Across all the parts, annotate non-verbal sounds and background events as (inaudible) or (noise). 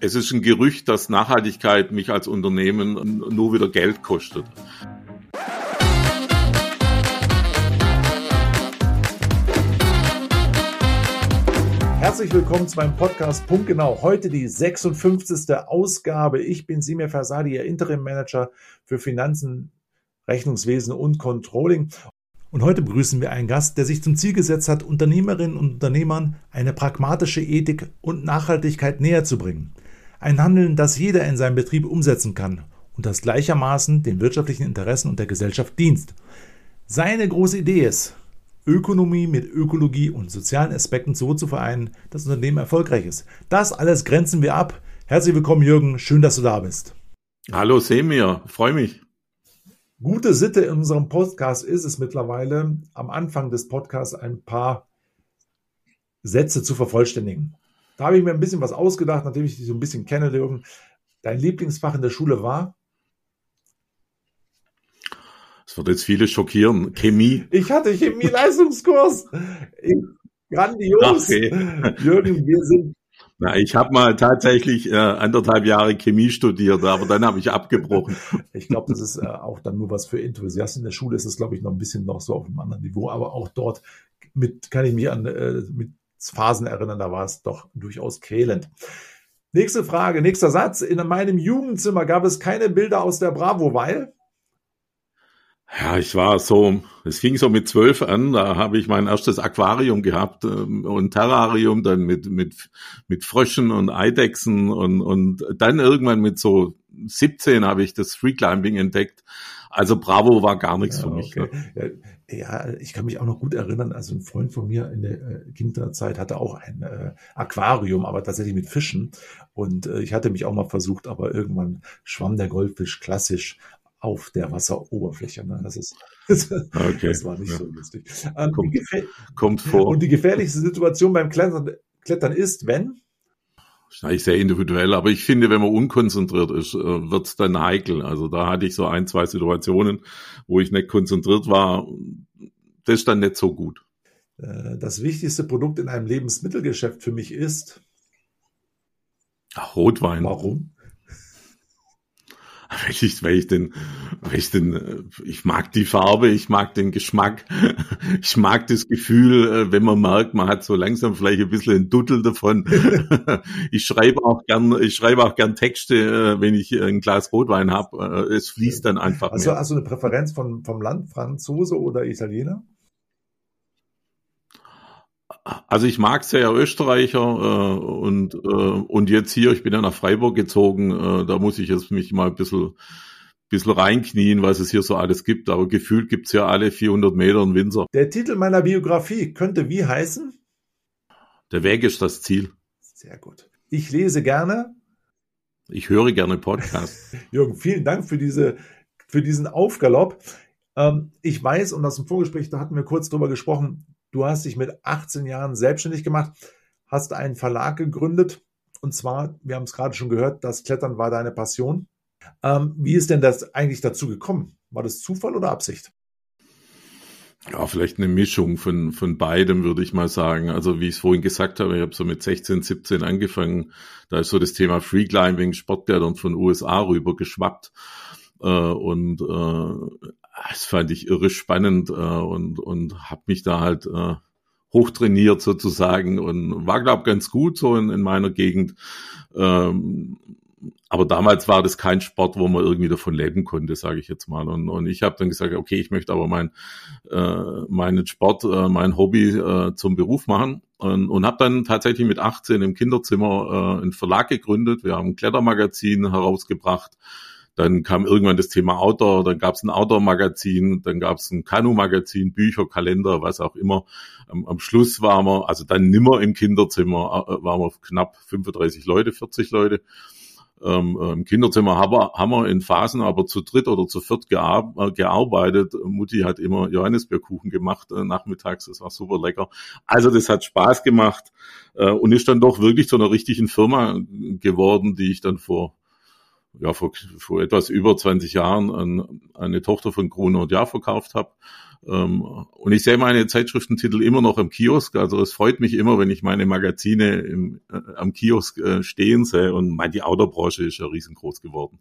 Es ist ein Gerücht, dass Nachhaltigkeit mich als Unternehmen nur wieder Geld kostet. Herzlich willkommen zu meinem Podcast Punkt Genau. Heute die 56. Ausgabe. Ich bin Simir Fasadi, Ihr Interim Manager für Finanzen, Rechnungswesen und Controlling. Und heute begrüßen wir einen Gast, der sich zum Ziel gesetzt hat, Unternehmerinnen und Unternehmern eine pragmatische Ethik und Nachhaltigkeit näher zu bringen. Ein Handeln, das jeder in seinem Betrieb umsetzen kann und das gleichermaßen den wirtschaftlichen Interessen und der Gesellschaft dient. Seine große Idee ist, Ökonomie mit Ökologie und sozialen Aspekten so zu vereinen, dass das Unternehmen erfolgreich ist. Das alles grenzen wir ab. Herzlich willkommen, Jürgen. Schön, dass du da bist. Hallo, Semir. Freue mich. Gute Sitte in unserem Podcast ist es mittlerweile, am Anfang des Podcasts ein paar Sätze zu vervollständigen. Da habe ich mir ein bisschen was ausgedacht, nachdem ich dich so ein bisschen kenne, Jürgen. Dein Lieblingsfach in der Schule war? Das wird jetzt viele schockieren. Chemie. Ich hatte Chemie-Leistungskurs. Grandios. Okay. Jürgen, wir sind na, ich habe mal tatsächlich äh, anderthalb Jahre Chemie studiert, aber dann habe ich abgebrochen. ich glaube, das ist äh, auch dann nur was für Enthusiasten. In der Schule ist es, glaube ich, noch ein bisschen noch so auf einem anderen Niveau, aber auch dort mit kann ich mich an äh, mit Phasen erinnern, da war es doch durchaus quälend. Nächste Frage, nächster Satz. In meinem Jugendzimmer gab es keine Bilder aus der Bravo, weil ja, ich war so, es fing so mit zwölf an, da habe ich mein erstes Aquarium gehabt ähm, und Terrarium dann mit, mit, mit Fröschen und Eidechsen und, und dann irgendwann mit so 17 habe ich das Freeclimbing entdeckt. Also Bravo war gar nichts ja, für mich. Okay. Ne? Ja, ich kann mich auch noch gut erinnern, also ein Freund von mir in der äh, Kinderzeit hatte auch ein äh, Aquarium, aber tatsächlich mit Fischen. Und äh, ich hatte mich auch mal versucht, aber irgendwann schwamm der Goldfisch klassisch auf der Wasseroberfläche. Ne? Das ist, (laughs) okay. das war nicht ja. so lustig. Ähm, kommt, kommt, vor. Und die gefährlichste Situation beim Klettern, Klettern ist, wenn? Das ist eigentlich sehr individuell, aber ich finde, wenn man unkonzentriert ist, äh, wird es dann heikel. Also da hatte ich so ein, zwei Situationen, wo ich nicht konzentriert war. Das ist dann nicht so gut. Äh, das wichtigste Produkt in einem Lebensmittelgeschäft für mich ist Rotwein. Warum? (laughs) weil ich, weil ich den, weil ich den, ich mag die Farbe, ich mag den Geschmack, (laughs) ich mag das Gefühl, äh, wenn man merkt, man hat so langsam vielleicht ein bisschen ein Duttel davon. (laughs) ich schreibe auch gern, ich schreibe auch gern Texte, äh, wenn ich ein Glas Rotwein habe. Äh, es fließt dann einfach. Also hast du eine Präferenz von, vom Land, Franzose oder Italiener? Also ich mag sehr Österreicher äh, und, äh, und jetzt hier, ich bin ja nach Freiburg gezogen, äh, da muss ich jetzt mich mal ein bisschen, bisschen reinknien, was es hier so alles gibt. Aber gefühlt gibt's ja alle 400 Meter in Windsor. Der Titel meiner Biografie könnte wie heißen? Der Weg ist das Ziel. Sehr gut. Ich lese gerne. Ich höre gerne Podcasts. (laughs) Jürgen, vielen Dank für diese, für diesen Aufgalopp. Ähm, ich weiß, und aus dem Vorgespräch, da hatten wir kurz drüber gesprochen, Du hast dich mit 18 Jahren selbstständig gemacht, hast einen Verlag gegründet. Und zwar, wir haben es gerade schon gehört, das Klettern war deine Passion. Ähm, wie ist denn das eigentlich dazu gekommen? War das Zufall oder Absicht? Ja, vielleicht eine Mischung von, von beidem, würde ich mal sagen. Also wie ich es vorhin gesagt habe, ich habe so mit 16, 17 angefangen. Da ist so das Thema Freeclimbing, Sportklettern von USA rüber geschwappt. Äh, und äh, das fand ich irre spannend äh, und, und habe mich da halt äh, hochtrainiert sozusagen und war, glaube ganz gut so in, in meiner Gegend. Ähm, aber damals war das kein Sport, wo man irgendwie davon leben konnte, sage ich jetzt mal. Und, und ich habe dann gesagt, okay, ich möchte aber mein, äh, meinen Sport, äh, mein Hobby äh, zum Beruf machen. Und, und habe dann tatsächlich mit 18 im Kinderzimmer äh, einen Verlag gegründet. Wir haben ein Klettermagazin herausgebracht dann kam irgendwann das Thema Outdoor, dann gab es ein Outdoor-Magazin, dann gab es ein Kanu-Magazin, Bücher, Kalender, was auch immer. Am, am, Schluss waren wir, also dann nimmer im Kinderzimmer, äh, waren wir knapp 35 Leute, 40 Leute. Ähm, Im Kinderzimmer haben wir, haben wir in Phasen aber zu dritt oder zu viert gear äh, gearbeitet. Mutti hat immer Johannisbeerkuchen gemacht äh, nachmittags, das war super lecker. Also das hat Spaß gemacht äh, und ist dann doch wirklich zu einer richtigen Firma geworden, die ich dann vor ja, vor, vor etwas über 20 Jahren an eine Tochter von Gruner und Jahr verkauft habe. Ähm, und ich sehe meine Zeitschriftentitel immer noch am Kiosk. Also es freut mich immer, wenn ich meine Magazine im, äh, am Kiosk äh, stehen sehe. Und mein, die Autobranche ist ja riesengroß geworden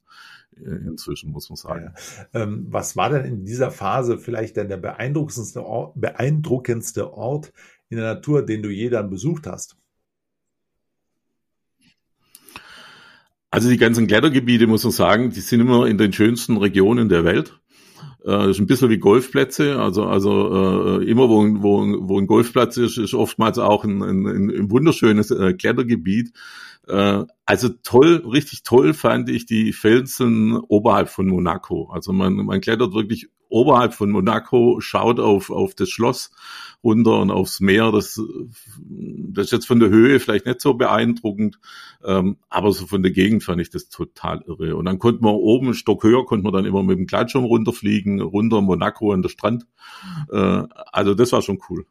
äh, inzwischen, muss man sagen. Ja. Ähm, was war denn in dieser Phase vielleicht denn der beeindruckendste Ort, beeindruckendste Ort in der Natur, den du je dann besucht hast? Also die ganzen Klettergebiete, muss man sagen, die sind immer in den schönsten Regionen der Welt. Äh, ist ein bisschen wie Golfplätze. Also, also äh, immer wo, wo, wo ein Golfplatz ist, ist oftmals auch ein, ein, ein wunderschönes äh, Klettergebiet. Äh, also toll, richtig toll fand ich die Felsen oberhalb von Monaco. Also man, man klettert wirklich oberhalb von Monaco, schaut auf, auf das Schloss runter und aufs Meer. Das, das ist jetzt von der Höhe vielleicht nicht so beeindruckend, ähm, aber so von der Gegend fand ich das total irre. Und dann konnte man oben, einen Stock höher, konnte man dann immer mit dem Gleitschirm runterfliegen, runter Monaco an der Strand. Äh, also das war schon cool.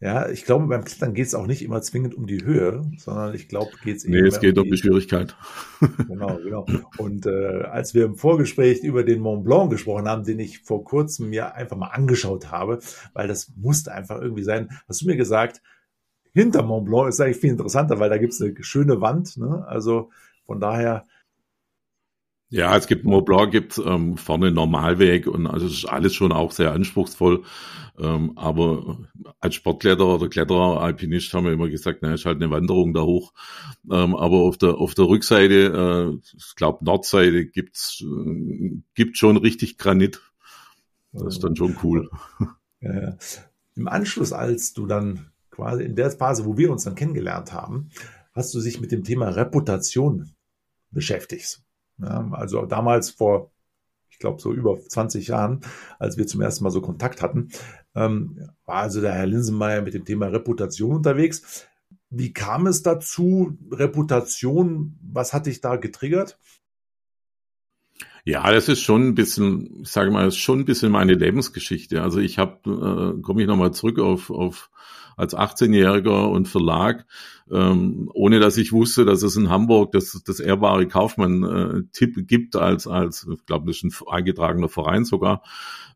Ja, ich glaube, beim Klettern geht es auch nicht immer zwingend um die Höhe, sondern ich glaube, geht es Nee, es geht um die, um die Schwierigkeit. (laughs) Genau, genau. Und äh, als wir im Vorgespräch über den Mont Blanc gesprochen haben, den ich vor kurzem mir einfach mal angeschaut habe, weil das musste einfach irgendwie sein, hast du mir gesagt, hinter Mont Blanc ist eigentlich viel interessanter, weil da gibt es eine schöne Wand. Ne? Also von daher ja, es gibt Blanc, gibt ähm, vorne Normalweg und also es ist alles schon auch sehr anspruchsvoll. Ähm, aber als Sportkletterer oder Kletterer, Alpinist haben wir immer gesagt, na, ist halt eine Wanderung da hoch. Ähm, aber auf der auf der Rückseite, äh, ich glaube Nordseite gibt's äh, gibt schon richtig Granit. Das ist dann schon cool. (laughs) Ja, ja. Im Anschluss, als du dann quasi in der Phase, wo wir uns dann kennengelernt haben, hast du dich mit dem Thema Reputation beschäftigt. Ja, also damals vor, ich glaube, so über 20 Jahren, als wir zum ersten Mal so Kontakt hatten, ähm, war also der Herr Linsenmeier mit dem Thema Reputation unterwegs. Wie kam es dazu? Reputation, was hat dich da getriggert? Ja, das ist schon ein bisschen, ich sage mal, ist schon ein bisschen meine Lebensgeschichte. Also ich habe, äh, komme ich nochmal zurück auf, auf als 18-Jähriger und Verlag, ähm, ohne dass ich wusste, dass es in Hamburg das, das ehrbare Kaufmann-Tipp äh, gibt als, als, ich glaube, das ist ein eingetragener Verein sogar,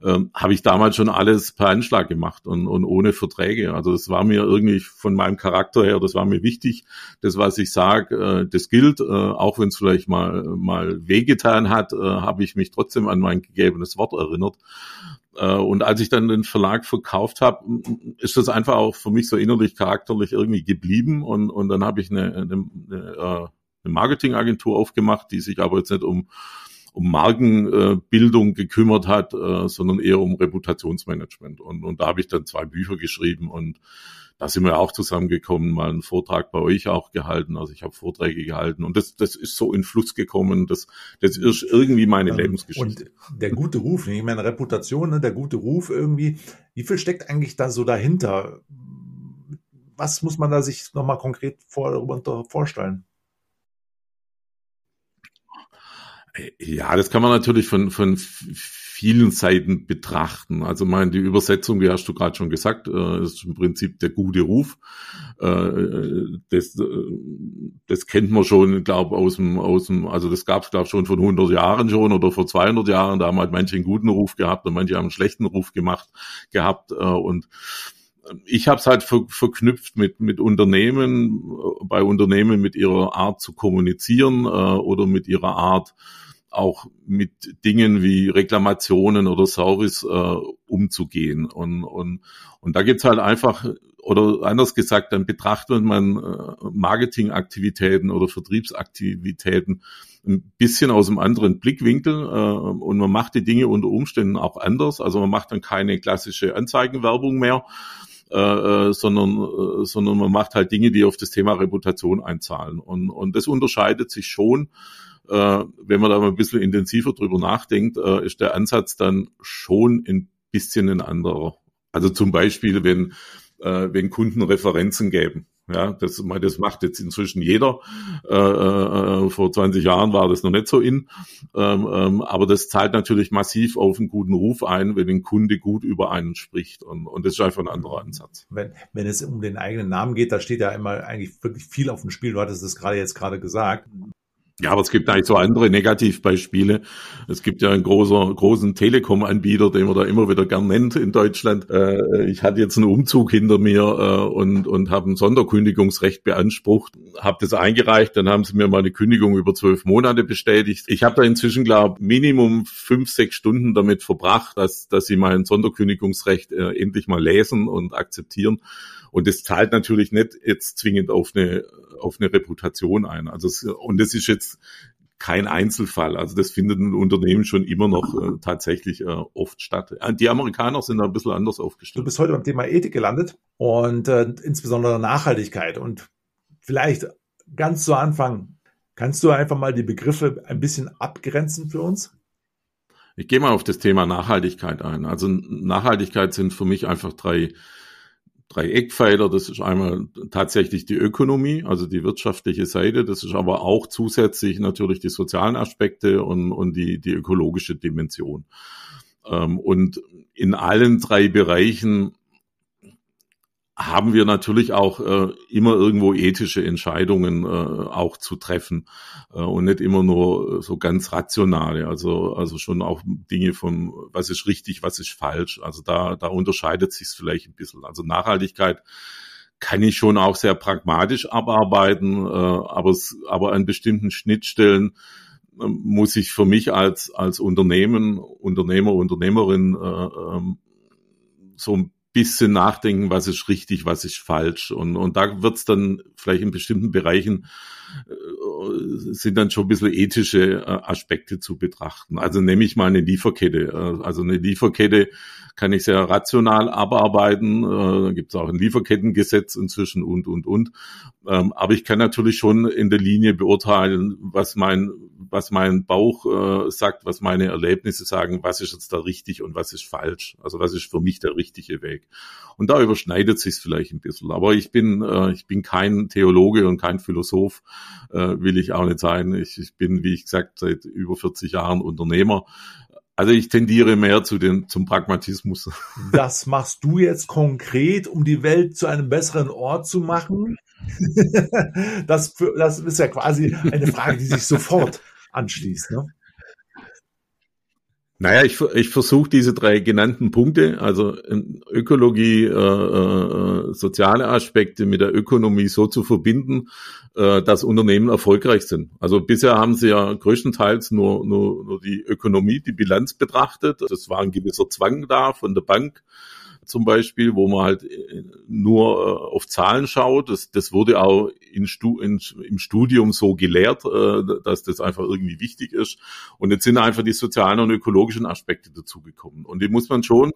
ähm, habe ich damals schon alles per Anschlag gemacht und, und ohne Verträge. Also das war mir irgendwie von meinem Charakter her, das war mir wichtig. Das, was ich sage, äh, das gilt, äh, auch wenn es vielleicht mal, mal wehgetan hat, äh, habe ich mich trotzdem an mein gegebenes Wort erinnert. Äh, und als ich dann den Verlag verkauft habe, ist das einfach auch für mich so innerlich charakterlich irgendwie geblieben. Und, und dann habe ich eine, eine, eine Marketingagentur aufgemacht, die sich aber jetzt nicht um, um Markenbildung gekümmert hat, äh, sondern eher um Reputationsmanagement. Und, und da habe ich dann zwei Bücher geschrieben und da sind wir auch zusammengekommen, mal einen Vortrag bei euch auch gehalten. Also ich habe Vorträge gehalten und das, das ist so in Fluss gekommen. Das, das ist irgendwie meine Lebensgeschichte. Und der gute Ruf, ich meine Reputation, ne, der gute Ruf irgendwie, wie viel steckt eigentlich da so dahinter? Was muss man da sich nochmal konkret vor, vorstellen? Ja, das kann man natürlich von, von vielen Seiten betrachten. Also meine, die Übersetzung, wie hast du gerade schon gesagt, äh, ist im Prinzip der gute Ruf. Äh, das, äh, das kennt man schon, glaube aus dem, aus dem, also das gab es, glaube schon von 100 Jahren schon oder vor 200 Jahren. Da haben halt manche einen guten Ruf gehabt und manche haben einen schlechten Ruf gemacht gehabt. Und ich habe es halt ver verknüpft mit, mit Unternehmen, bei Unternehmen mit ihrer Art zu kommunizieren oder mit ihrer Art, auch mit Dingen wie Reklamationen oder Service äh, umzugehen. Und, und, und da gibt's halt einfach, oder anders gesagt, dann betrachtet man äh, Marketingaktivitäten oder Vertriebsaktivitäten ein bisschen aus einem anderen Blickwinkel äh, und man macht die Dinge unter Umständen auch anders. Also man macht dann keine klassische Anzeigenwerbung mehr, äh, äh sondern, äh, sondern man macht halt Dinge, die auf das Thema Reputation einzahlen. Und, und das unterscheidet sich schon äh, wenn man da mal ein bisschen intensiver drüber nachdenkt, äh, ist der Ansatz dann schon ein bisschen ein anderer. Also zum Beispiel, wenn, äh, wenn Kunden Referenzen geben. Ja, das, das macht jetzt inzwischen jeder. Äh, äh, vor 20 Jahren war das noch nicht so in. Ähm, ähm, aber das zahlt natürlich massiv auf einen guten Ruf ein, wenn ein Kunde gut über einen spricht. Und, und das ist einfach ein anderer Ansatz. Wenn, wenn es um den eigenen Namen geht, da steht ja immer eigentlich wirklich viel auf dem Spiel. Du hattest es gerade jetzt gerade gesagt. Ja, aber es gibt eigentlich so andere Negativbeispiele. Es gibt ja einen großer, großen Telekom-Anbieter, den man da immer wieder gern nennt in Deutschland. Äh, ich hatte jetzt einen Umzug hinter mir äh, und, und habe ein Sonderkündigungsrecht beansprucht, habe das eingereicht, dann haben sie mir meine Kündigung über zwölf Monate bestätigt. Ich habe da inzwischen, glaube Minimum fünf, sechs Stunden damit verbracht, dass, dass sie mein Sonderkündigungsrecht äh, endlich mal lesen und akzeptieren. Und das zahlt natürlich nicht jetzt zwingend auf eine, auf eine Reputation ein. Also und das ist jetzt kein Einzelfall. Also das findet in Unternehmen schon immer noch äh, tatsächlich äh, oft statt. Äh, die Amerikaner sind da ein bisschen anders aufgestellt. Du bist heute beim Thema Ethik gelandet und äh, insbesondere Nachhaltigkeit. Und vielleicht ganz zu Anfang, kannst du einfach mal die Begriffe ein bisschen abgrenzen für uns? Ich gehe mal auf das Thema Nachhaltigkeit ein. Also Nachhaltigkeit sind für mich einfach drei drei Eckpfeiler. Das ist einmal tatsächlich die Ökonomie, also die wirtschaftliche Seite. Das ist aber auch zusätzlich natürlich die sozialen Aspekte und, und die, die ökologische Dimension. Ähm, und in allen drei Bereichen haben wir natürlich auch äh, immer irgendwo ethische Entscheidungen äh, auch zu treffen äh, und nicht immer nur so ganz rationale. Also also schon auch Dinge von was ist richtig, was ist falsch. Also da da unterscheidet sich es vielleicht ein bisschen. Also Nachhaltigkeit kann ich schon auch sehr pragmatisch abarbeiten, äh, aber es, aber an bestimmten Schnittstellen äh, muss ich für mich als als Unternehmen, Unternehmer, Unternehmerin äh, ähm, so ein bisschen nachdenken, was ist richtig, was ist falsch. Und, und da wird's dann vielleicht in bestimmten Bereichen äh, sind dann schon ein bisschen ethische äh, Aspekte zu betrachten. Also nehme ich mal eine Lieferkette. Äh, also eine Lieferkette kann ich sehr rational abarbeiten. Da gibt es auch ein Lieferkettengesetz inzwischen und, und, und. Ähm, aber ich kann natürlich schon in der Linie beurteilen, was mein, was mein Bauch sagt, was meine Erlebnisse sagen, was ist jetzt da richtig und was ist falsch. Also was ist für mich der richtige Weg. Und da überschneidet sich vielleicht ein bisschen. Aber ich bin, ich bin kein Theologe und kein Philosoph äh, will ich auch nicht sein. Ich, ich bin, wie ich gesagt, seit über 40 Jahren Unternehmer. Also ich tendiere mehr zu den, zum Pragmatismus. (laughs) Das machst du jetzt konkret, um die Welt zu einem besseren Ort zu machen? (laughs) Das, das ist ja quasi eine Frage, die sich sofort anschließt. Ne? Naja, ich, ich versuche diese drei genannten Punkte, also Ökologie, äh, äh, soziale Aspekte mit der Ökonomie so zu verbinden, äh, dass Unternehmen erfolgreich sind. Also bisher haben sie ja größtenteils nur, nur, nur die Ökonomie, die Bilanz betrachtet. Das war ein gewisser Zwang da von der Bank zum Beispiel, wo man halt äh, nur äh, auf Zahlen schaut. Das, das wurde auch in Stu, in, im Studium so gelehrt, äh, dass das einfach irgendwie wichtig ist. Und jetzt sind einfach die sozialen und ökologischen Aspekte dazugekommen. Und die muss man schon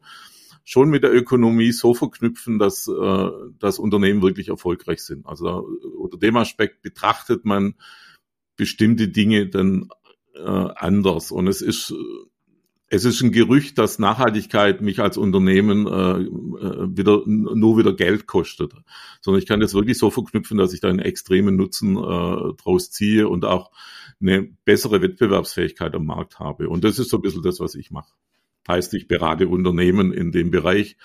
schon mit der Ökonomie so verknüpfen, dass äh, das Unternehmen wirklich erfolgreich sind. Also unter dem Aspekt betrachtet man bestimmte Dinge dann äh, anders. Und es ist es ist ein Gerücht, dass Nachhaltigkeit mich als Unternehmen äh, äh, wieder nur wieder Geld kostet, sondern ich kann das wirklich so verknüpfen, dass ich da einen extremen Nutzen äh, draus ziehe und auch eine bessere Wettbewerbsfähigkeit am Markt habe. Und das ist so ein bisschen das, was ich mache. Heißt, ich berate Unternehmen in dem Bereich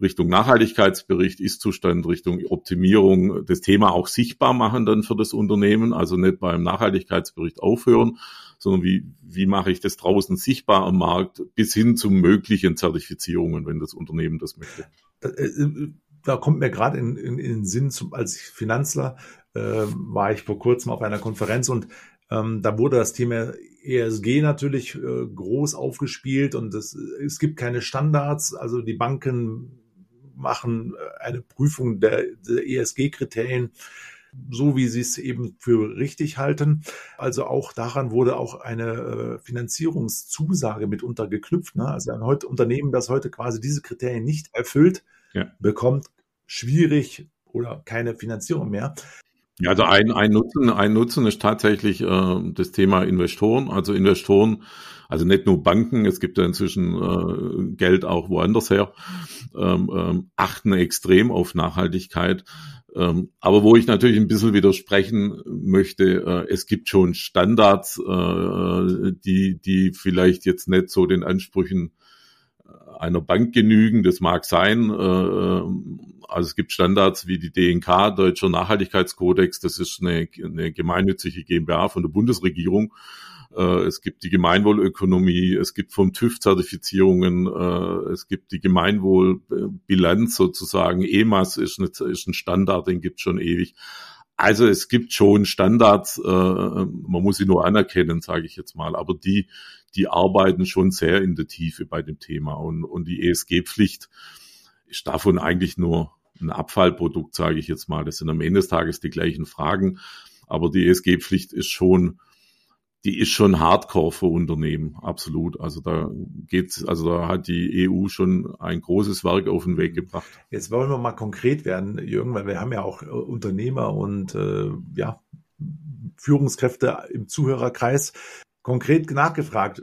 Richtung Nachhaltigkeitsbericht, Ist-Zustand, Richtung Optimierung, das Thema auch sichtbar machen dann für das Unternehmen, also nicht beim Nachhaltigkeitsbericht aufhören, sondern wie, wie mache ich das draußen sichtbar am Markt bis hin zu möglichen Zertifizierungen, wenn das Unternehmen das möchte. Äh, äh, da kommt mir gerade in, in, in den Sinn, zum, als Finanzler äh, war ich vor kurzem auf einer Konferenz und ähm, da wurde das Thema ESG natürlich äh, groß aufgespielt und es, es gibt keine Standards. Also die Banken machen äh, eine Prüfung der, der ESG-Kriterien so wie sie es eben für richtig halten. Also auch daran wurde auch eine äh, Finanzierungszusage mitunter geknüpft. Ne? Also ein Unternehmen, das heute quasi diese Kriterien nicht erfüllt, ja. bekommt schwierig oder keine Finanzierung mehr. Ja, also ein, ein Nutzen, ein Nutzen ist tatsächlich äh, das Thema Investoren. Also Investoren, also nicht nur Banken, es gibt ja inzwischen äh, Geld auch woanders her, ähm, ähm, achten extrem auf Nachhaltigkeit. Ähm, aber wo ich natürlich ein bisschen widersprechen möchte, äh, es gibt schon Standards, äh, die, die vielleicht jetzt nicht so den Ansprüchen einer Bank genügen, das mag sein. Äh, also es gibt Standards wie die DNK, Deutscher Nachhaltigkeitskodex, das ist eine, eine gemeinnützige GmbH von der Bundesregierung. Äh, es gibt die Gemeinwohlökonomie, es gibt vom TÜV Zertifizierungen, äh, es gibt die Gemeinwohlbilanz sozusagen. EMAS ist, eine, ist ein Standard, den gibt schon ewig. Also es gibt schon Standards, äh, man muss sie nur anerkennen, sage ich jetzt mal, aber die, die arbeiten schon sehr in der Tiefe bei dem Thema und, und die ESG-Pflicht ist davon eigentlich nur ein Abfallprodukt, sage ich jetzt mal. Das sind am Ende des Tages die gleichen Fragen, aber die ESG-Pflicht ist schon die ist schon Hardcore für Unternehmen, absolut. Also da geht's, also da hat die EU schon ein großes Werk auf den Weg gebracht. Jetzt wollen wir mal konkret werden, Jürgen, weil wir haben ja auch äh, Unternehmer und äh, ja Führungskräfte im Zuhörerkreis. Konkret nachgefragt,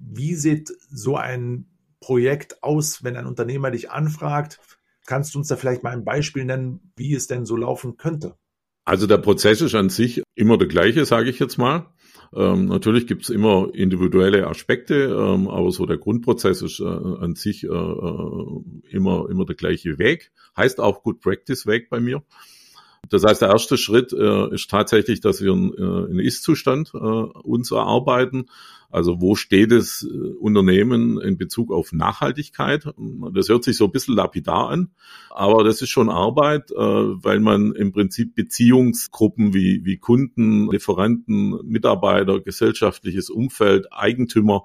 wie sieht so ein Projekt aus, wenn ein Unternehmer dich anfragt? Kannst du uns da vielleicht mal ein Beispiel nennen, wie es denn so laufen könnte? Also der Prozess ist an sich immer der gleiche, sage ich jetzt mal. Ähm, natürlich gibt's immer individuelle Aspekte, ähm, aber so der Grundprozess ist äh, an sich äh, äh, immer, immer der gleiche Weg. Heißt auch Good Practice Weg bei mir. Das heißt, der erste Schritt äh, ist tatsächlich, dass wir einen, äh, Ist-Zustand äh, uns erarbeiten. Also wo steht das äh, Unternehmen in Bezug auf Nachhaltigkeit? Das hört sich so ein bisschen lapidar an, aber das ist schon Arbeit, äh, weil man im Prinzip Beziehungsgruppen wie, wie Kunden, Lieferanten, Mitarbeiter, gesellschaftliches Umfeld, Eigentümer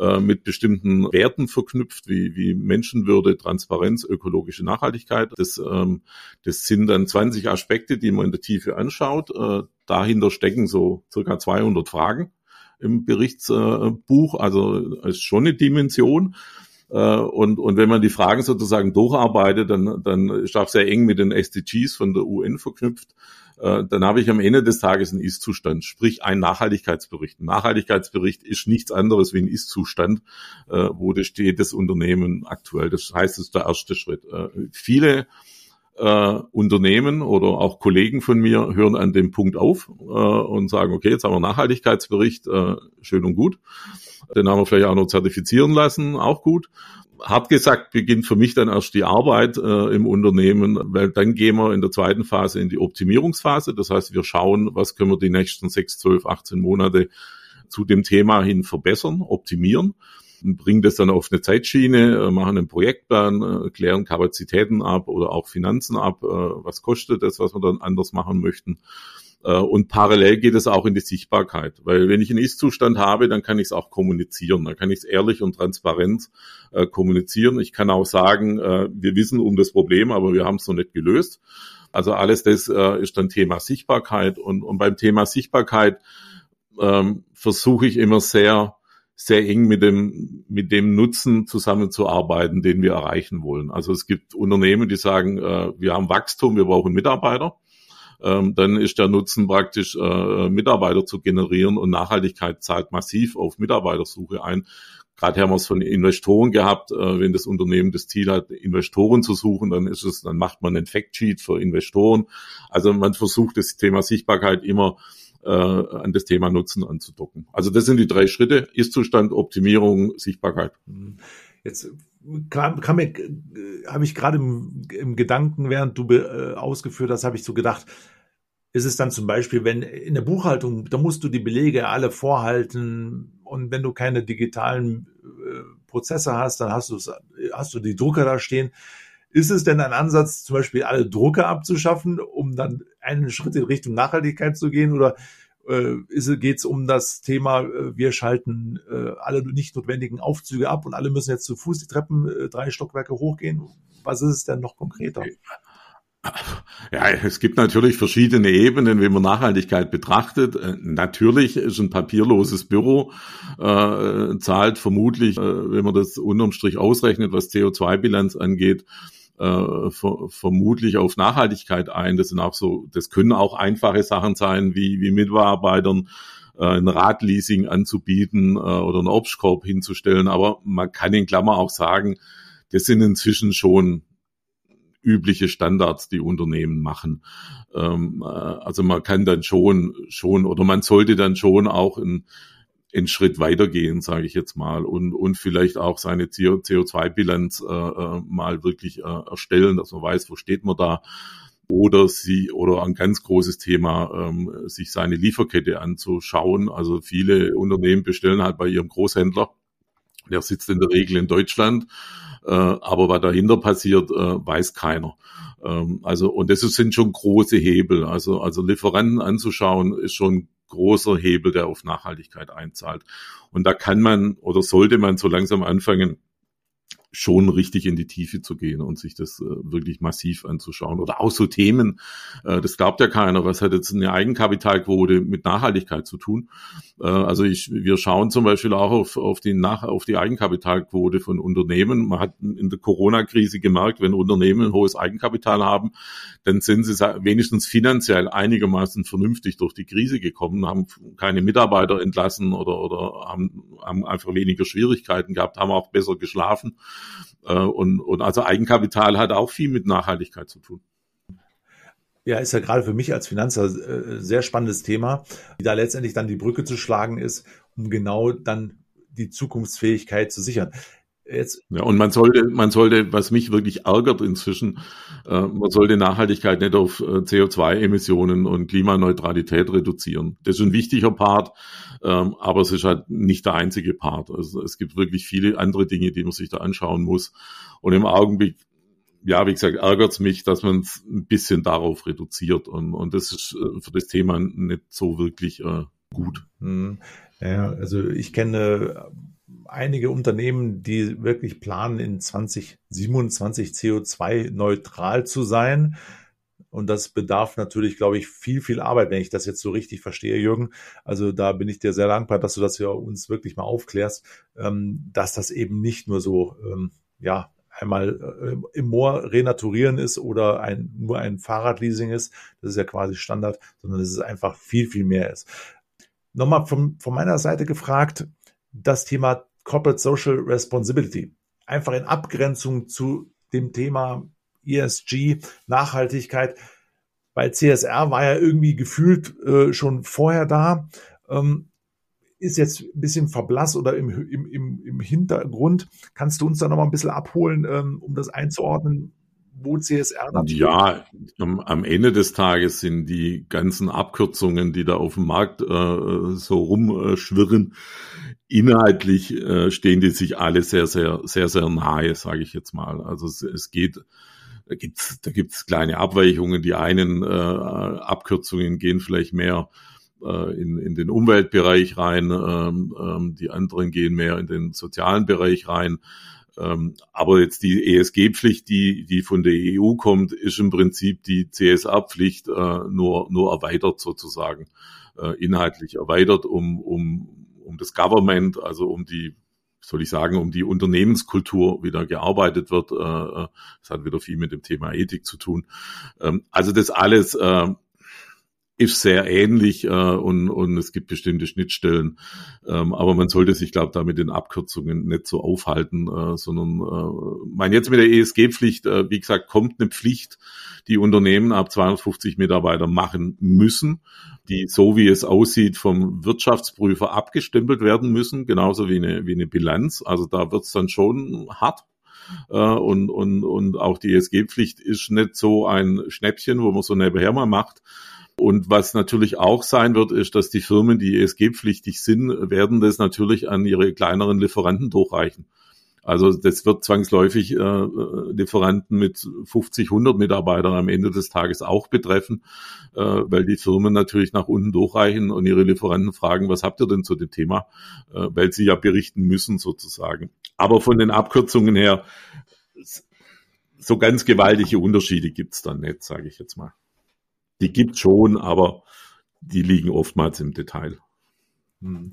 äh, mit bestimmten Werten verknüpft, wie, wie Menschenwürde, Transparenz, ökologische Nachhaltigkeit. Das, ähm, das sind dann 20 Aspekte, die man in der Tiefe anschaut. Äh, dahinter stecken so circa 200 Fragen im Berichtsbuch. Also ist schon eine Dimension. Äh, und, und wenn man die Fragen sozusagen durcharbeitet, dann, dann ist auch sehr eng mit den SDGs von der UN verknüpft. Äh, dann habe ich am Ende des Tages einen Ist-Zustand, sprich ein Nachhaltigkeitsbericht. Ein Nachhaltigkeitsbericht ist nichts anderes wie ein Ist-Zustand, äh, wo das steht das Unternehmen aktuell. Das heißt, das ist der erste Schritt. Viele äh, Unternehmen oder auch Kollegen von mir hören an dem Punkt auf und sagen, okay, jetzt haben wir einen Nachhaltigkeitsbericht, schön und gut. Den haben wir vielleicht auch noch zertifizieren lassen, auch gut. Hart gesagt beginnt für mich dann erst die Arbeit äh, im Unternehmen, weil dann gehen wir in der zweiten Phase in die Optimierungsphase. Das heißt, wir schauen, was können wir die nächsten sechs, zwölf, 18 Monate zu dem Thema hin verbessern, optimieren bringen das dann auf eine Zeitschiene, äh, machen einen Projektplan, äh, klären Kapazitäten ab oder auch Finanzen ab, äh, was kostet das, was wir dann anders machen möchten. Und parallel geht es auch in die Sichtbarkeit, weil wenn ich einen Ist-Zustand habe, dann kann ich es auch kommunizieren, dann kann ich es ehrlich und transparent äh, kommunizieren. Ich kann auch sagen, äh, wir wissen um das Problem, aber wir haben es noch nicht gelöst. Also alles das äh, ist dann Thema Sichtbarkeit und, und beim Thema Sichtbarkeit ähm, versuche ich immer sehr sehr eng mit dem, mit dem Nutzen zusammenzuarbeiten, den wir erreichen wollen. Also es gibt Unternehmen, die sagen, äh, wir haben Wachstum, wir brauchen Mitarbeiter. Ähm, dann ist der Nutzen praktisch, äh, Mitarbeiter zu generieren und Nachhaltigkeit zahlt massiv auf Mitarbeitersuche ein. Gerade haben wir es von Investoren gehabt, äh, wenn das Unternehmen das Ziel hat, Investoren zu suchen, dann ist es, dann macht man einen Factsheet für Investoren. Also man versucht das Thema Sichtbarkeit immer äh, an das Thema Nutzen anzudocken. Also das sind die drei Schritte, Ist-Zustand, Optimierung, Sichtbarkeit. Jetzt kam, kam mir, habe ich gerade im, im, Gedanken, während du äh, ausgeführt hast, habe ich so gedacht, ist es dann zum Beispiel, wenn in der Buchhaltung, da musst du die Belege alle vorhalten und wenn du keine digitalen äh, Prozesse hast, dann hast du hast du die Drucker da stehen. Ist es denn ein Ansatz, zum Beispiel alle Drucker abzuschaffen, um dann einen Schritt in Richtung Nachhaltigkeit zu gehen? Oder äh, geht es um das Thema, äh, wir schalten äh, alle nicht notwendigen Aufzüge ab und alle müssen jetzt zu Fuß die Treppen äh, drei Stockwerke hochgehen? Was ist es denn noch konkreter? Ja, es gibt natürlich verschiedene Ebenen, wenn man Nachhaltigkeit betrachtet. Äh, natürlich ist ein papierloses Büro, äh, zahlt vermutlich, äh, wenn man das unterm Strich ausrechnet, was CO2-Bilanz angeht, äh, ver vermutlich auf Nachhaltigkeit ein. Das sind auch so, das können auch einfache Sachen sein, wie, wie Mitarbeitern äh, ein Radleasing anzubieten äh, oder einen Obstkorb hinzustellen. Aber man kann in Klammer auch sagen, das sind inzwischen schon übliche Standards, die Unternehmen machen. Ähm, äh, also man kann dann schon, schon oder man sollte dann schon auch in, einen Schritt weitergehen, sage ich jetzt mal, und, und vielleicht auch seine CO2-Bilanz äh, äh, mal wirklich äh, erstellen, dass man weiß, wo steht man da. Oder sie, oder ein ganz großes Thema, ähm, sich seine Lieferkette anzuschauen. Also viele Unternehmen bestellen halt bei ihrem Großhändler. Der sitzt in der Regel in Deutschland. Äh, aber was dahinter passiert, äh, weiß keiner. Ähm, also, und das sind schon große Hebel. Also, also Lieferanten anzuschauen, ist schon großer Hebel, der auf Nachhaltigkeit einzahlt. Und da kann man oder sollte man so langsam anfangen, schon richtig in die Tiefe zu gehen und sich das äh, wirklich massiv anzuschauen. Oder auch so Themen, äh, das glaubt ja keiner, was hat jetzt eine Eigenkapitalquote mit Nachhaltigkeit zu tun? Äh, also ich, wir schauen zum Beispiel auch auf, auf, die, Nach auf die Eigenkapitalquote von Unternehmen. Man hat in der Corona-Krise gemerkt, wenn Unternehmen ein hohes Eigenkapital haben, dann sind sie wenigstens finanziell einigermaßen vernünftig durch die Krise gekommen, haben keine Mitarbeiter entlassen oder, oder haben, haben einfach weniger Schwierigkeiten gehabt, haben auch besser geschlafen. Äh, und, und also Eigenkapital hat auch viel mit Nachhaltigkeit zu tun. Ja, ist ja gerade für mich als Finanzer äh, sehr spannendes Thema, wie da letztendlich dann die Brücke zu schlagen ist, um genau dann die Zukunftsfähigkeit zu sichern. Jetzt. Ja, und man sollte, man sollte, was mich wirklich ärgert inzwischen, äh, man sollte Nachhaltigkeit nicht auf äh, CO2-Emissionen und Klimaneutralität reduzieren. Das ist ein wichtiger Part, ähm, aber es ist halt nicht der einzige Part. Also es gibt wirklich viele andere Dinge, die man sich da anschauen muss. Und im Augenblick, ja, wie gesagt, ärgert es mich, dass man es ein bisschen darauf reduziert. Und, und das ist äh, für das Thema nicht so wirklich äh, gut. Hm. Ja, also ich kenne einige Unternehmen, die wirklich planen, in 2027 CO2-neutral zu sein. Und das bedarf natürlich, glaube ich, viel, viel Arbeit, wenn ich das jetzt so richtig verstehe, Jürgen. Also da bin ich dir sehr dankbar, dass du das ja uns wirklich mal aufklärst, ähm, dass das eben nicht nur so, ähm, ja, einmal äh, im Moor renaturieren ist oder ein, nur ein Fahrradleasing ist. Das ist ja quasi Standard, sondern dass es einfach viel, viel mehr ist. Nochmal von, von meiner Seite gefragt, das Thema Corporate Social Responsibility. Einfach in Abgrenzung zu dem Thema ESG, Nachhaltigkeit, weil CSR war ja irgendwie gefühlt äh, schon vorher da, ähm, ist jetzt ein bisschen verblasst oder im, im, im, im Hintergrund. Kannst du uns da noch mal ein bisschen abholen, ähm, um das einzuordnen? wo CSR dann Ja, am, am, Ende des Tages sind die ganzen Abkürzungen, die da auf dem Markt äh, so rumschwirren, inhaltlich äh, stehen die sich alle sehr, sehr, sehr, sehr nahe, sage ich jetzt mal. Also es, es geht, da gibt's, da gibt's kleine Abweichungen. Die einen äh, Abkürzungen gehen vielleicht mehr äh, in, in den Umweltbereich rein, ähm, ähm, die anderen gehen mehr in den sozialen Bereich rein. Ähm, aber jetzt die ESG-Pflicht, die, die von der EU kommt, ist im Prinzip die CSR-Pflicht äh, nur, nur erweitert sozusagen, äh, inhaltlich erweitert, um, um um das Government, also um die, soll ich sagen, um die Unternehmenskultur wieder gearbeitet wird. Äh, äh, das hat wieder viel mit dem Thema Ethik zu tun. Ähm, also das alles äh, ist sehr ähnlich äh, und, und es gibt bestimmte Schnittstellen. Ähm, aber man sollte sich, glaube ich, da mit den Abkürzungen nicht so aufhalten, äh, sondern äh, mein jetzt mit der ESG-Pflicht, äh, wie gesagt, kommt eine Pflicht, die Unternehmen ab 250 Mitarbeiter machen müssen, die so wie es aussieht vom Wirtschaftsprüfer abgestempelt werden müssen, genauso wie eine, wie eine Bilanz. Also da wird's dann schon hart. Uh, und, und, und auch die ESG-Pflicht ist nicht so ein Schnäppchen, wo man so nebenher mal macht, und was natürlich auch sein wird, ist, dass die Firmen, die ESG-pflichtig sind, werden das natürlich an ihre kleineren Lieferanten durchreichen. Also das wird zwangsläufig äh, Lieferanten mit 50, 100 Mitarbeitern am Ende des Tages auch betreffen, äh, weil die Firmen natürlich nach unten durchreichen und ihre Lieferanten fragen, was habt ihr denn zu dem Thema, äh, weil sie ja berichten müssen sozusagen. Aber von den Abkürzungen her, so ganz gewaltige Unterschiede gibt's dann nicht, sage ich jetzt mal. Die gibt schon, aber die liegen oftmals im Detail. Hm.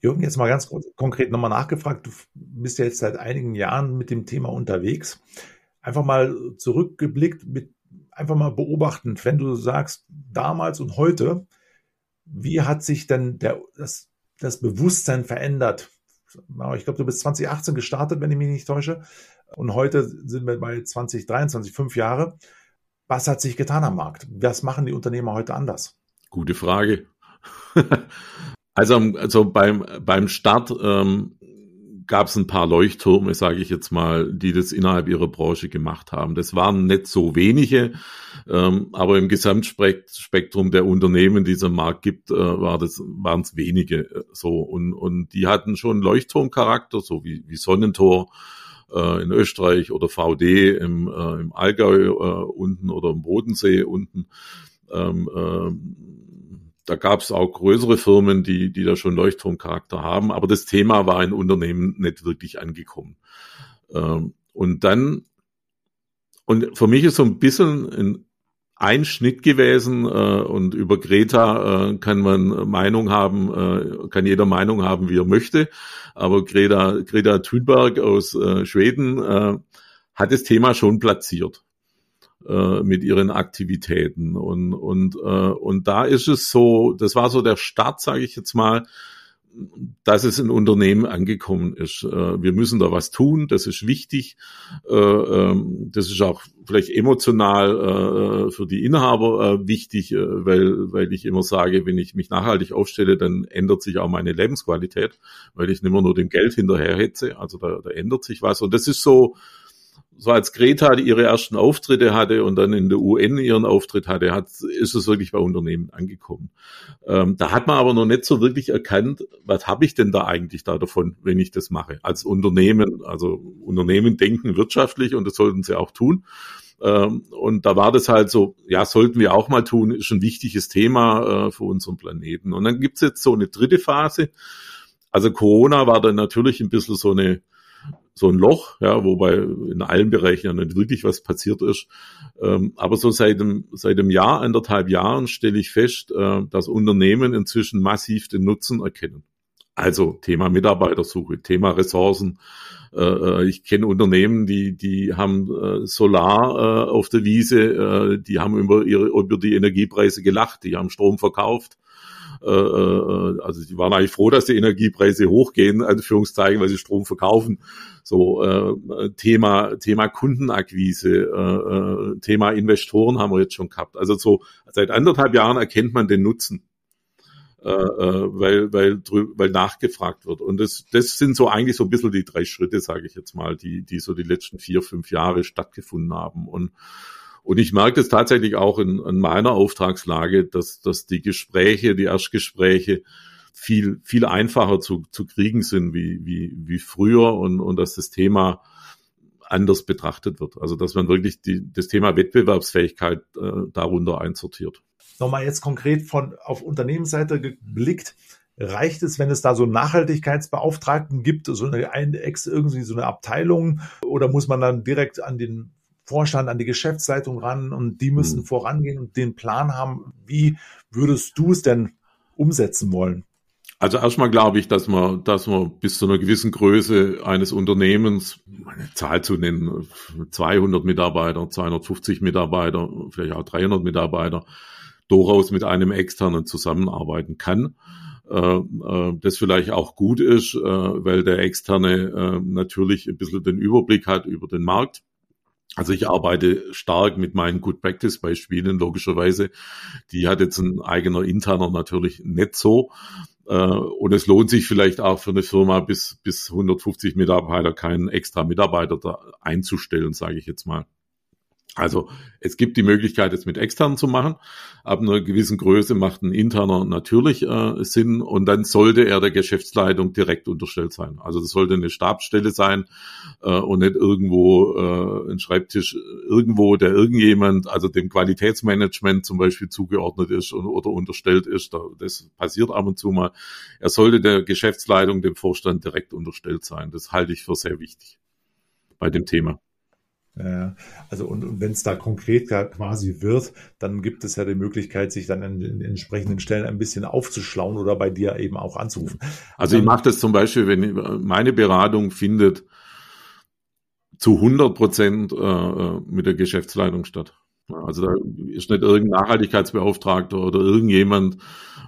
Jürgen, jetzt mal ganz konkret nochmal nachgefragt. Du bist ja jetzt seit einigen Jahren mit dem Thema unterwegs. Einfach mal zurückgeblickt, mit, einfach mal beobachtend, wenn du sagst, damals und heute, wie hat sich denn der, das, das Bewusstsein verändert? Ich glaube, du bist 2018 gestartet, wenn ich mich nicht täusche. Und heute sind wir bei 2023, fünf Jahre. Was hat sich getan am Markt? Was machen die Unternehmer heute anders? Gute Frage. (laughs) Also, also beim, beim Start ähm, gab es ein paar Leuchttürme, sage ich jetzt mal, die das innerhalb ihrer Branche gemacht haben. Das waren nicht so wenige, ähm, aber im Gesamtspektrum der Unternehmen, die es am Markt gibt, äh, war waren es wenige äh, so. Und, und die hatten schon Leuchtturmcharakter, so wie, wie Sonnentor äh, in Österreich oder VD im, äh, im Allgäu äh, unten oder im Bodensee unten. Ähm, äh, da gab es auch größere Firmen, die, die da schon Leuchtturmcharakter haben, aber das Thema war in Unternehmen nicht wirklich angekommen. Ähm, und dann, und für mich ist so ein bisschen ein Einschnitt gewesen äh, und über Greta äh, kann man Meinung haben, äh, kann jeder Meinung haben, wie er möchte, aber Greta, Greta Thunberg aus äh, Schweden äh, hat das Thema schon platziert äh, mit ihren Aktivitäten. Und, und, äh, und da ist es so, das war so der Start, sage ich jetzt mal, dass es in Unternehmen angekommen ist. Äh, wir müssen da was tun, das ist wichtig. Äh, ähm, das ist auch vielleicht emotional äh, für die Inhaber wichtig, weil, weil ich immer sage, wenn ich mich nachhaltig aufstelle, dann ändert sich auch meine Lebensqualität, weil ich nicht mehr nur dem Geld hinterherhetze. Also da, da ändert sich was. Und das ist so, so als Greta ihre ersten Auftritte hatte und dann in der UN ihren Auftritt hatte, hat, ist es wirklich bei Unternehmen angekommen. Ähm, da hat man aber noch nicht so wirklich erkannt, was habe ich denn da eigentlich da davon, wenn ich das mache. Als Unternehmen, also Unternehmen denken wirtschaftlich und das sollten sie auch tun. Ähm, und da war das halt so, ja, sollten wir auch mal tun, ist ein wichtiges Thema äh, für unseren Planeten. Und dann gibt's jetzt so eine dritte Phase. Also Corona war dann natürlich ein bisschen so eine so ein Loch, ja, wobei in allen Bereichen ja nicht wirklich was passiert ist. Ähm, aber so seit dem, seit dem Jahr, anderthalb Jahren stelle ich fest, äh, dass Unternehmen inzwischen massiv den Nutzen erkennen. Also Thema Mitarbeitersuche, Thema Ressourcen. Äh, äh ich kenne Unternehmen, die, die haben äh, Solar auf der Wiese, die haben über, ihre, über die Energiepreise gelacht, die haben Strom verkauft äh, äh, also die waren eigentlich froh, dass die Energiepreise hochgehen, Anführungszeichen, weil sie Strom verkaufen. So äh, Thema Thema Kundenakquise, äh, äh, Thema Investoren haben wir jetzt schon gehabt. Also so seit anderthalb Jahren erkennt man den Nutzen. Äh, weil, weil, weil nachgefragt wird. Und das, das sind so eigentlich so ein bisschen die drei Schritte, sage ich jetzt mal, die, die so die letzten vier, fünf Jahre stattgefunden haben. Und und ich merke es tatsächlich auch in, in meiner Auftragslage, dass, dass die Gespräche, die Erstgespräche viel, viel einfacher zu, zu kriegen sind wie, wie, wie früher und, und dass das Thema anders betrachtet wird. Also dass man wirklich die, das Thema Wettbewerbsfähigkeit äh, darunter einsortiert. Nochmal jetzt konkret von auf Unternehmensseite geblickt. Reicht es, wenn es da so Nachhaltigkeitsbeauftragten gibt, so eine, ein, irgendwie so eine Abteilung, oder muss man dann direkt an den Vorstand, an die Geschäftsleitung ran und die müssen mhm. vorangehen und den Plan haben. Wie würdest du es denn umsetzen wollen? Also erstmal glaube ich, dass man, dass man bis zu einer gewissen Größe eines Unternehmens, eine Zahl zu nennen, 200 Mitarbeiter, 250 Mitarbeiter, vielleicht auch 300 Mitarbeiter, durchaus mit einem externen zusammenarbeiten kann. Äh, äh, das vielleicht auch gut ist, äh, weil der externe natürlich ein bisschen den Überblick hat über den Markt also ich arbeite stark mit meinen Good Practice Beispielen, logischerweise. Die hat jetzt ein eigener interner natürlich nicht so. Äh, und es lohnt sich vielleicht auch für eine Firma bis, bis 150 Mitarbeiter keinen extra Mitarbeiter da einzustellen, sage ich jetzt mal. Also es gibt die Möglichkeit, es mit externen zu machen. Ab einer gewissen Größe macht ein interner natürlich äh, Sinn und dann sollte er der Geschäftsleitung direkt unterstellt sein. Also das sollte eine Stabsstelle sein äh, und nicht irgendwo äh, ein Schreibtisch irgendwo, der irgendjemand, also dem Qualitätsmanagement zum Beispiel zugeordnet ist und, oder unterstellt ist. Das passiert ab und zu mal. Er sollte der Geschäftsleitung, dem Vorstand direkt unterstellt sein. Das halte ich für sehr wichtig bei dem Thema. Ja, also und, und wenn es da konkret quasi wird, dann gibt es ja die Möglichkeit, sich dann an den entsprechenden Stellen ein bisschen aufzuschlauen oder bei dir eben auch anzurufen. Also ich mache das zum Beispiel, wenn meine Beratung findet zu 100 Prozent äh, äh, mit der Geschäftsleitung statt. Also da ist nicht irgendein Nachhaltigkeitsbeauftragter oder irgendjemand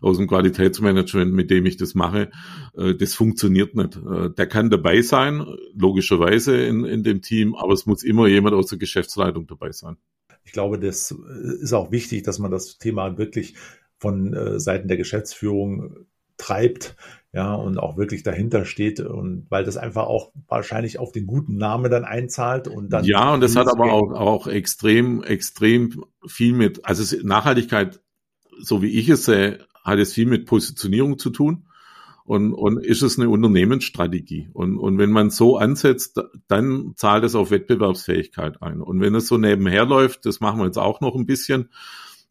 aus dem Qualitätsmanagement, mit dem ich das mache. Äh, das funktioniert nicht. Äh, der kann dabei sein, logischerweise in, in dem Team, aber es muss immer jemand aus der Geschäftsleitung dabei sein. Ich glaube, das ist auch wichtig, dass man das Thema wirklich von äh, Seiten der Geschäftsführung treibt, ja, und auch wirklich dahinter steht und weil das einfach auch wahrscheinlich auf den guten Namen dann einzahlt und dann. Ja, und das hat aber auch, auch extrem, extrem viel mit, also Nachhaltigkeit, so wie ich es sehe, hat es viel mit Positionierung zu tun. Und, und ist es eine Unternehmensstrategie? Und, und wenn man so ansetzt, dann zahlt es auf Wettbewerbsfähigkeit ein. Und wenn es so nebenher läuft, das machen wir jetzt auch noch ein bisschen,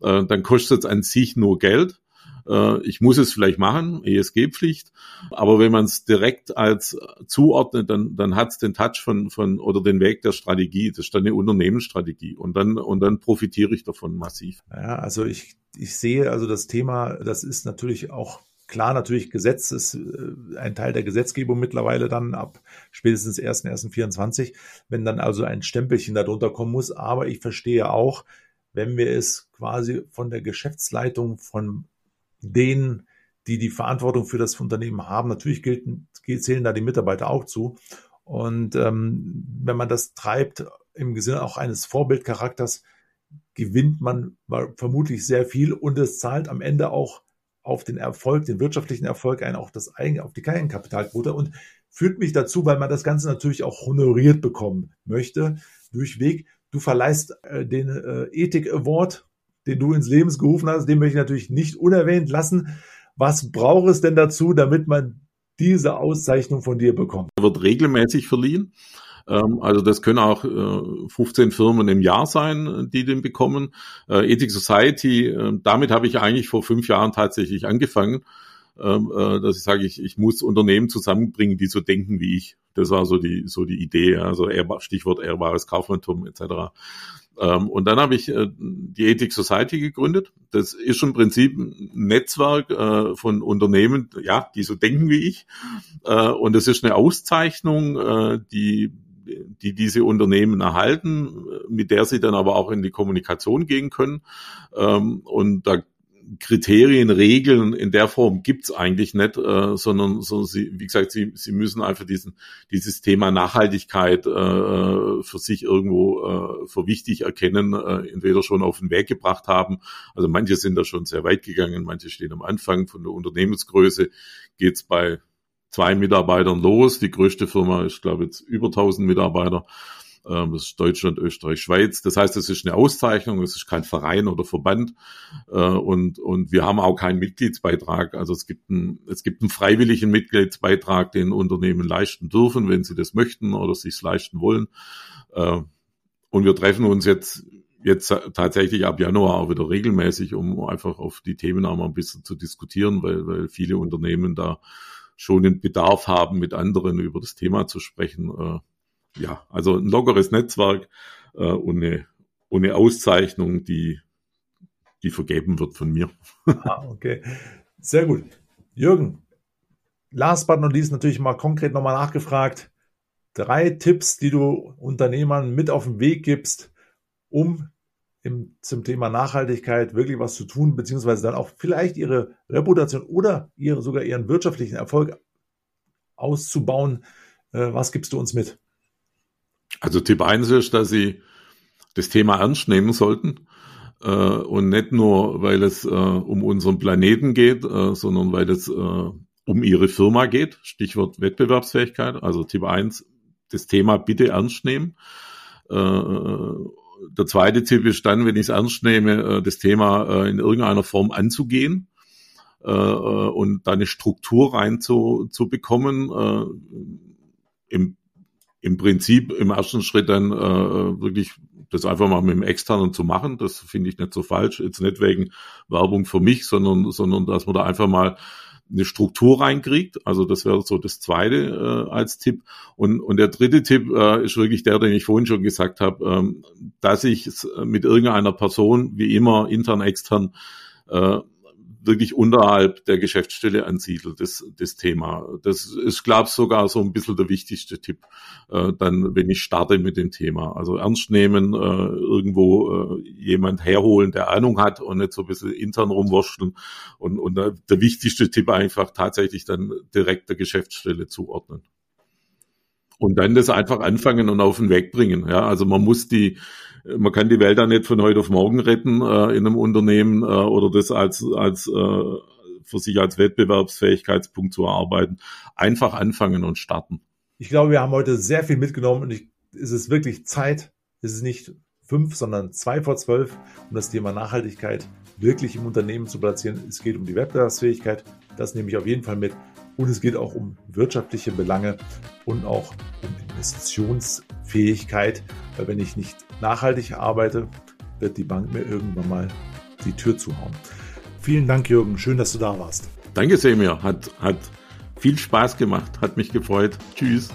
äh, dann kostet es an sich nur Geld. Äh, ich muss es vielleicht machen, ESG-Pflicht, aber wenn man es direkt als zuordnet, dann, dann hat es den Touch von, von oder den Weg der Strategie. Das ist dann eine Unternehmensstrategie und dann, und dann profitiere ich davon massiv. Ja, also ich, ich sehe also das Thema, das ist natürlich auch Klar, natürlich Gesetz ist äh, ein Teil der Gesetzgebung mittlerweile dann ab spätestens 1.1.24, wenn dann also ein Stempelchen darunter kommen muss. Aber ich verstehe auch, wenn wir es quasi von der Geschäftsleitung von denen, die die Verantwortung für das Unternehmen haben. Natürlich gelten, zählen da die Mitarbeiter auch zu. Und ähm, wenn man das treibt im Sinne auch eines Vorbildcharakters, gewinnt man vermutlich sehr viel und es zahlt am Ende auch auf den Erfolg, den wirtschaftlichen Erfolg ein, auch das Eigen, auf die Eigenkapitalquote und führt mich dazu, weil man das Ganze natürlich auch honoriert bekommen möchte, durchweg. Du verleihst äh, den äh, Ethik Award den du ins Leben gerufen hast, den möchte ich natürlich nicht unerwähnt lassen. Was braucht es denn dazu, damit man diese Auszeichnung von dir bekommt? Wird regelmäßig verliehen. Ähm, also das können auch 15 äh, Firmen im Jahr sein, die den bekommen. Äh, Ethic Society, äh, damit habe ich eigentlich vor fünf Jahren tatsächlich angefangen, ähm, dass ich sage, ich, ich muss Unternehmen zusammenbringen, die so denken wie ich. Das war so die so die Idee, also Stichwort ehrbares Kaufmantum etc. Ähm, und dann habe ich äh, die Ethic Society gegründet. Das ist im Prinzip ein Netzwerk äh, von Unternehmen, ja, die so denken wie ich. Äh, und das ist eine Auszeichnung, äh, die die diese Unternehmen erhalten, mit der sie dann aber auch in die Kommunikation gehen können. Ähm, und da Kriterien, Regeln in der Form gibt's eigentlich nicht, äh, sondern so sie, wie gesagt, sie, sie müssen einfach diesen, dieses Thema Nachhaltigkeit äh, für sich irgendwo äh, für wichtig erkennen, äh, entweder schon auf den Weg gebracht haben. Also manche sind da schon sehr weit gegangen, manche stehen am Anfang von der Unternehmensgröße, geht's bei zwei Mitarbeitern los. Die größte Firma ist, glaube ich, jetzt über 1000 Mitarbeiter. Ähm, das ist Deutschland, Österreich, Schweiz. Das heißt, es ist eine Auszeichnung, es ist kein Verein oder Verband äh, und, und wir haben auch keinen Mitgliedsbeitrag. Also es gibt, einen, es gibt einen freiwilligen Mitgliedsbeitrag, den Unternehmen leisten dürfen, wenn sie das möchten oder sich leisten wollen. Äh, und wir treffen uns jetzt jetzt tatsächlich ab Januar auch wieder regelmäßig, um einfach auf die Themen auch mal ein bisschen zu diskutieren, weil, weil viele Unternehmen da schon den Bedarf haben, mit anderen über das Thema zu sprechen. Ja, also ein lockeres Netzwerk äh, und, eine, und eine Auszeichnung, die, die vergeben wird von mir. (laughs) ah, okay. Sehr gut. Jürgen, last but not least natürlich mal konkret nochmal nachgefragt. Drei Tipps, die du Unternehmern mit auf den Weg gibst, um im, zum Thema Nachhaltigkeit wirklich was zu tun, beziehungsweise dann auch vielleicht ihre Reputation oder ihre, sogar ihren wirtschaftlichen Erfolg auszubauen. Äh, was gibst du uns mit? Also Tipp 1 ist, dass Sie das Thema ernst nehmen sollten. Äh, und nicht nur, weil es äh, um unseren Planeten geht, äh, sondern weil es äh, um Ihre Firma geht. Stichwort Wettbewerbsfähigkeit. Also Tipp 1, das Thema bitte ernst nehmen. Äh, der zweite Tipp ist dann, wenn ich es ernst nehme, äh, das Thema in irgendeiner Form anzugehen und da eine Struktur rein zu, zu bekommen. Im im Prinzip im ersten Schritt dann äh, wirklich das einfach mal mit dem Externen zu machen. Das finde ich nicht so falsch. Jetzt nicht wegen Werbung für mich, sondern, sondern dass man da einfach mal eine Struktur reinkriegt. Also das wäre so das zweite äh, als Tipp. Und, und der dritte Tipp äh, ist wirklich der, den ich vorhin schon gesagt habe, ähm, dass ich mit irgendeiner Person, wie immer, intern, extern, äh, wirklich unterhalb der Geschäftsstelle ansiedelt, das, das Thema. Das ist, glaube ich, sogar so ein bisschen der wichtigste Tipp, äh, dann, wenn ich starte mit dem Thema. Also ernst nehmen, äh, irgendwo äh, jemand herholen, der Ahnung hat und nicht so ein bisschen intern rumwurschteln. Und, und der, der wichtigste Tipp einfach tatsächlich dann direkt der Geschäftsstelle zuordnen. Und dann das einfach anfangen und auf den Weg bringen. Ja, also man muss die, man kann die Welt da nicht von heute auf morgen retten äh, in einem Unternehmen äh, oder das als, als äh, für sich als Wettbewerbsfähigkeitspunkt zu erarbeiten. Einfach anfangen und starten. Ich glaube, wir haben heute sehr viel mitgenommen und ich, es ist wirklich Zeit. Es ist nicht fünf, sondern zwei vor zwölf, um das Thema Nachhaltigkeit wirklich im Unternehmen zu platzieren. Es geht um die Wettbewerbsfähigkeit. Das nehme ich auf jeden Fall mit. Und es geht auch um wirtschaftliche Belange und auch um Investitionsfähigkeit. Weil wenn ich nicht nachhaltig arbeite, wird die Bank mir irgendwann mal die Tür zuhauen. Vielen Dank, Jürgen. Schön, dass du da warst. Danke, Semir. Hat, hat viel Spaß gemacht. Hat mich gefreut. Tschüss.